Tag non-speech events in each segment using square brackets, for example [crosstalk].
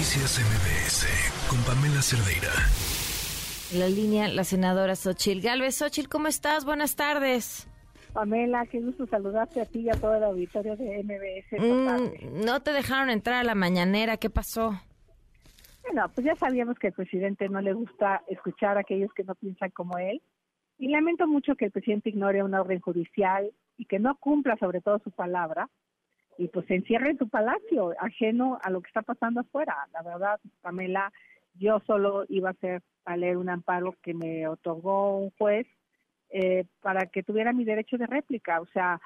Noticias MBS con Pamela Cerdeira. La línea, la senadora Xochil Galvez. Xochil, ¿cómo estás? Buenas tardes. Pamela, qué gusto saludarte a ti y a todo el auditorio de MBS. Mm, no te dejaron entrar a la mañanera, ¿qué pasó? Bueno, pues ya sabíamos que al presidente no le gusta escuchar a aquellos que no piensan como él. Y lamento mucho que el presidente ignore una orden judicial y que no cumpla sobre todo su palabra y pues se encierre en su palacio, ajeno a lo que está pasando afuera. La verdad, Pamela, yo solo iba a hacer a leer un amparo que me otorgó un juez eh, para que tuviera mi derecho de réplica. O sea,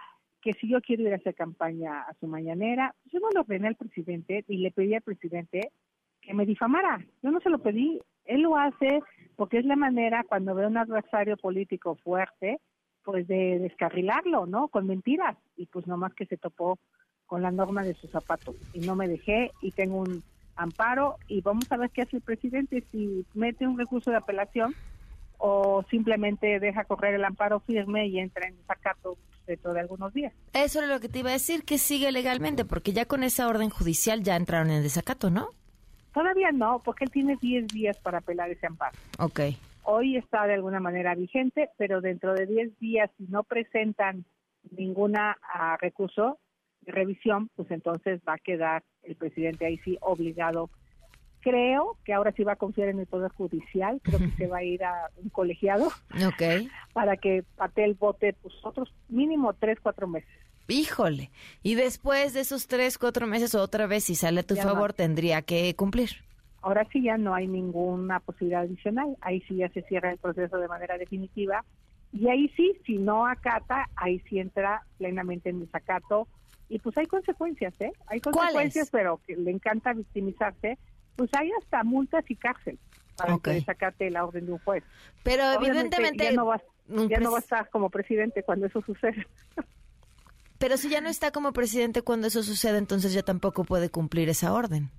que si yo quiero ir a hacer campaña a su mañanera, yo no lo ordené al presidente y le pedí al presidente que me difamara. Yo no se lo pedí. Él lo hace porque es la manera cuando ve un adversario político fuerte, pues de descarrilarlo, ¿no? Con mentiras. Y pues nomás que se topó con la norma de su zapato y no me dejé y tengo un amparo y vamos a ver qué hace el presidente si mete un recurso de apelación o simplemente deja correr el amparo firme y entra en sacato dentro de algunos días. Eso es lo que te iba a decir, que sigue legalmente, porque ya con esa orden judicial ya entraron en desacato, ¿no? Todavía no, porque él tiene 10 días para apelar ese amparo. Ok. Hoy está de alguna manera vigente, pero dentro de 10 días, si no presentan ninguna uh, recurso, revisión, pues entonces va a quedar el presidente ahí sí obligado. Creo que ahora sí va a confiar en el Poder Judicial, creo que [laughs] se va a ir a un colegiado okay. [laughs] para que Patel vote pues otros mínimo tres, cuatro meses. Híjole, y después de esos tres, cuatro meses otra vez, si sale a tu ya favor, tendría que cumplir. Ahora sí ya no hay ninguna posibilidad adicional, ahí sí ya se cierra el proceso de manera definitiva y ahí sí, si no acata, ahí sí entra plenamente en desacato y pues hay consecuencias, ¿eh? Hay consecuencias, pero que le encanta victimizarse, pues hay hasta multas y cárcel para okay. que sacarte la orden de un juez. Pero Obviamente, evidentemente ya no va, ya no va a estar como presidente cuando eso sucede. Pero si ya no está como presidente cuando eso sucede, entonces ya tampoco puede cumplir esa orden.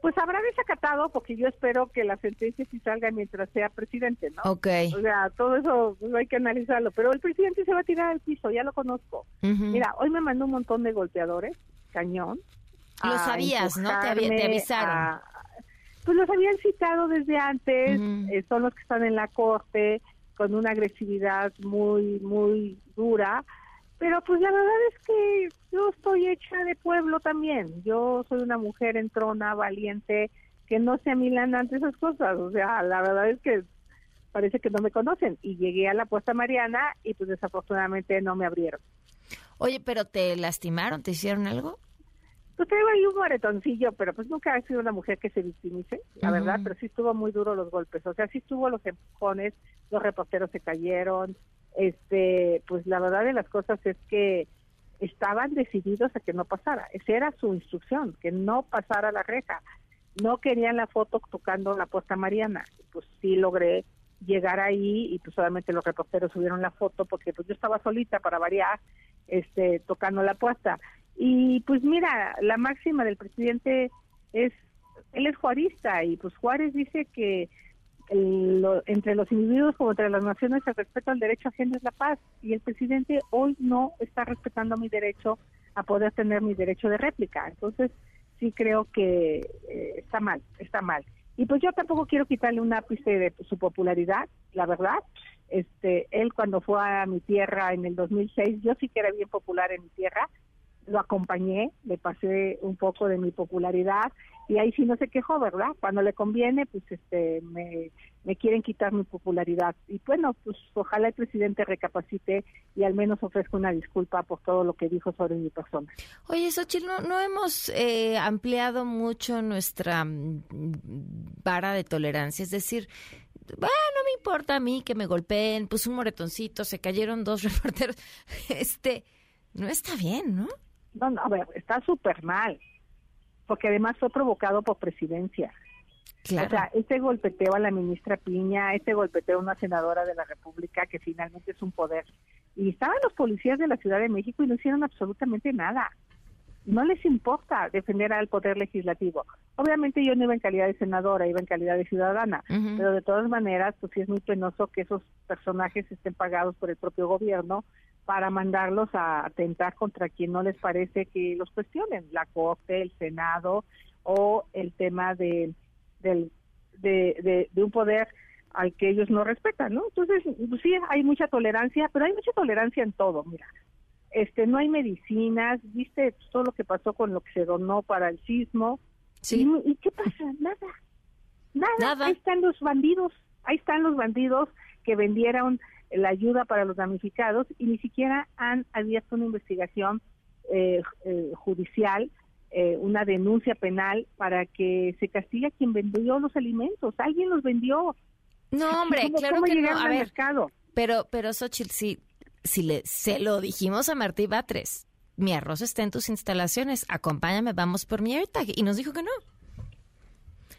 Pues habrá desacatado porque yo espero que la sentencia sí salga mientras sea presidente, ¿no? Ok. O sea, todo eso pues, hay que analizarlo, pero el presidente se va a tirar al piso, ya lo conozco. Uh -huh. Mira, hoy me mandó un montón de golpeadores, cañón. Lo sabías, ¿no? Te, te avisaron. A, pues los habían citado desde antes, uh -huh. eh, son los que están en la corte con una agresividad muy, muy dura. Pero pues la verdad es que yo estoy hecha de pueblo también. Yo soy una mujer entrona, valiente, que no se amilan ante esas cosas. O sea, la verdad es que parece que no me conocen. Y llegué a la puesta Mariana y pues desafortunadamente no me abrieron. Oye, pero ¿te lastimaron? ¿Te hicieron algo? Pues traigo ahí un moretoncillo, pero pues nunca he sido una mujer que se victimice, la uh -huh. verdad, pero sí estuvo muy duro los golpes. O sea, sí estuvo los empujones, los reporteros se cayeron, este, pues la verdad de las cosas es que estaban decididos a que no pasara. Esa era su instrucción, que no pasara la reja. No querían la foto tocando la puesta Mariana. Pues sí logré llegar ahí y pues solamente los reporteros subieron la foto porque pues yo estaba solita para variar, este, tocando la puesta. Y pues mira, la máxima del presidente es, él es juarista y pues Juárez dice que el, lo, entre los individuos como entre las naciones el respeto al derecho ajeno es la paz. Y el presidente hoy no está respetando mi derecho a poder tener mi derecho de réplica. Entonces sí creo que eh, está mal está mal. Y pues yo tampoco quiero quitarle un ápice de su popularidad la verdad. Este él cuando fue a mi tierra en el 2006 yo sí que era bien popular en mi tierra lo acompañé, le pasé un poco de mi popularidad y ahí sí no se quejó, ¿verdad? Cuando le conviene, pues este me, quieren quitar mi popularidad. Y bueno, pues ojalá el presidente recapacite y al menos ofrezca una disculpa por todo lo que dijo sobre mi persona. Oye, Xochitl, no, no hemos eh, ampliado mucho nuestra vara de tolerancia, es decir, bueno, no me importa a mí que me golpeen, pues un moretoncito, se cayeron dos [laughs] reporteros, este, no está bien, ¿no? No, no, a ver, está súper mal, porque además fue provocado por presidencia. Claro. O sea, este golpeteo a la ministra Piña, este golpeteo a una senadora de la República, que finalmente es un poder. Y estaban los policías de la Ciudad de México y no hicieron absolutamente nada. No les importa defender al poder legislativo. Obviamente yo no iba en calidad de senadora, iba en calidad de ciudadana, uh -huh. pero de todas maneras, pues sí es muy penoso que esos personajes estén pagados por el propio gobierno para mandarlos a atentar contra quien no les parece que los cuestionen, la Corte, el Senado o el tema de, del, de, de, un poder al que ellos no respetan, ¿no? Entonces, pues sí, hay mucha tolerancia, pero hay mucha tolerancia en todo, mira. Este, no hay medicinas, viste todo lo que pasó con lo que se donó para el sismo. Sí. ¿Y, qué pasa? Nada. Nada. Nada. Ahí están los bandidos, ahí están los bandidos que vendieron la ayuda para los damnificados y ni siquiera han abierto una investigación eh, eh, judicial, eh, una denuncia penal para que se castigue a quien vendió los alimentos. Alguien los vendió. No, hombre, claro que no. A ver, mercado? Pero, pero Xochitl, si, si le, se lo dijimos a Martí Batres, mi arroz está en tus instalaciones, acompáñame, vamos por mi AirTag. Y nos dijo que no.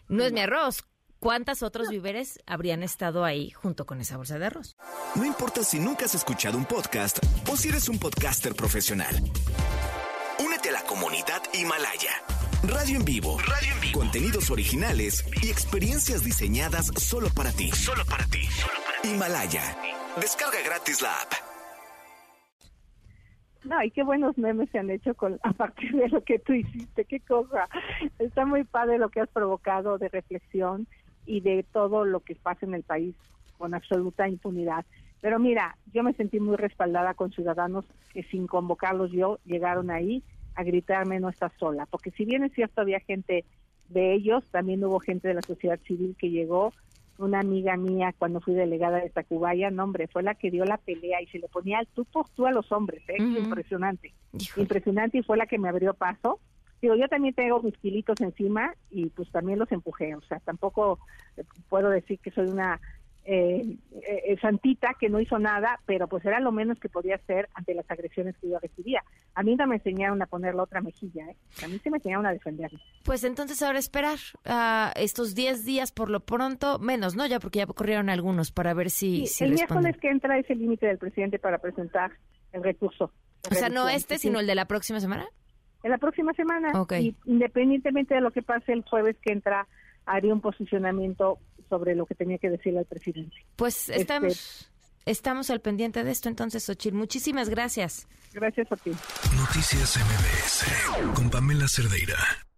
No es mi arroz. ¿Cuántos otros víveres habrían estado ahí junto con esa bolsa de arroz? No importa si nunca has escuchado un podcast o si eres un podcaster profesional. Únete a la comunidad Himalaya. Radio en vivo. Radio en vivo. Contenidos originales y experiencias diseñadas solo para ti. Solo para ti. Himalaya. Descarga gratis la app. No, y qué buenos memes se han hecho con a partir de lo que tú hiciste, qué cosa. Está muy padre lo que has provocado de reflexión y de todo lo que pasa en el país con absoluta impunidad. Pero mira, yo me sentí muy respaldada con ciudadanos que sin convocarlos yo llegaron ahí a gritarme no estás sola, porque si bien es cierto había gente de ellos, también hubo gente de la sociedad civil que llegó, una amiga mía cuando fui delegada de Tacubaya, no hombre, fue la que dio la pelea y se le ponía al tú por tú a los hombres, ¿eh? impresionante, impresionante y fue la que me abrió paso Digo, yo también tengo mis kilitos encima y pues también los empujé, o sea, tampoco puedo decir que soy una eh, eh, santita que no hizo nada, pero pues era lo menos que podía hacer ante las agresiones que yo recibía. A mí no me enseñaron a poner la otra mejilla, ¿eh? a mí sí me enseñaron a defenderme. Pues entonces ahora esperar a estos 10 días por lo pronto, menos, ¿no? Ya porque ya corrieron algunos para ver si... Sí, el miércoles que entra es el límite del presidente para presentar el recurso. O sea, no este, sino el de la próxima semana en la próxima semana. Y independientemente de lo que pase el jueves que entra, haría un posicionamiento sobre lo que tenía que decirle al presidente. Pues este, estamos, estamos al pendiente de esto entonces, Ochil. Muchísimas gracias. Gracias a ti. Noticias MBS con Pamela Cerdeira.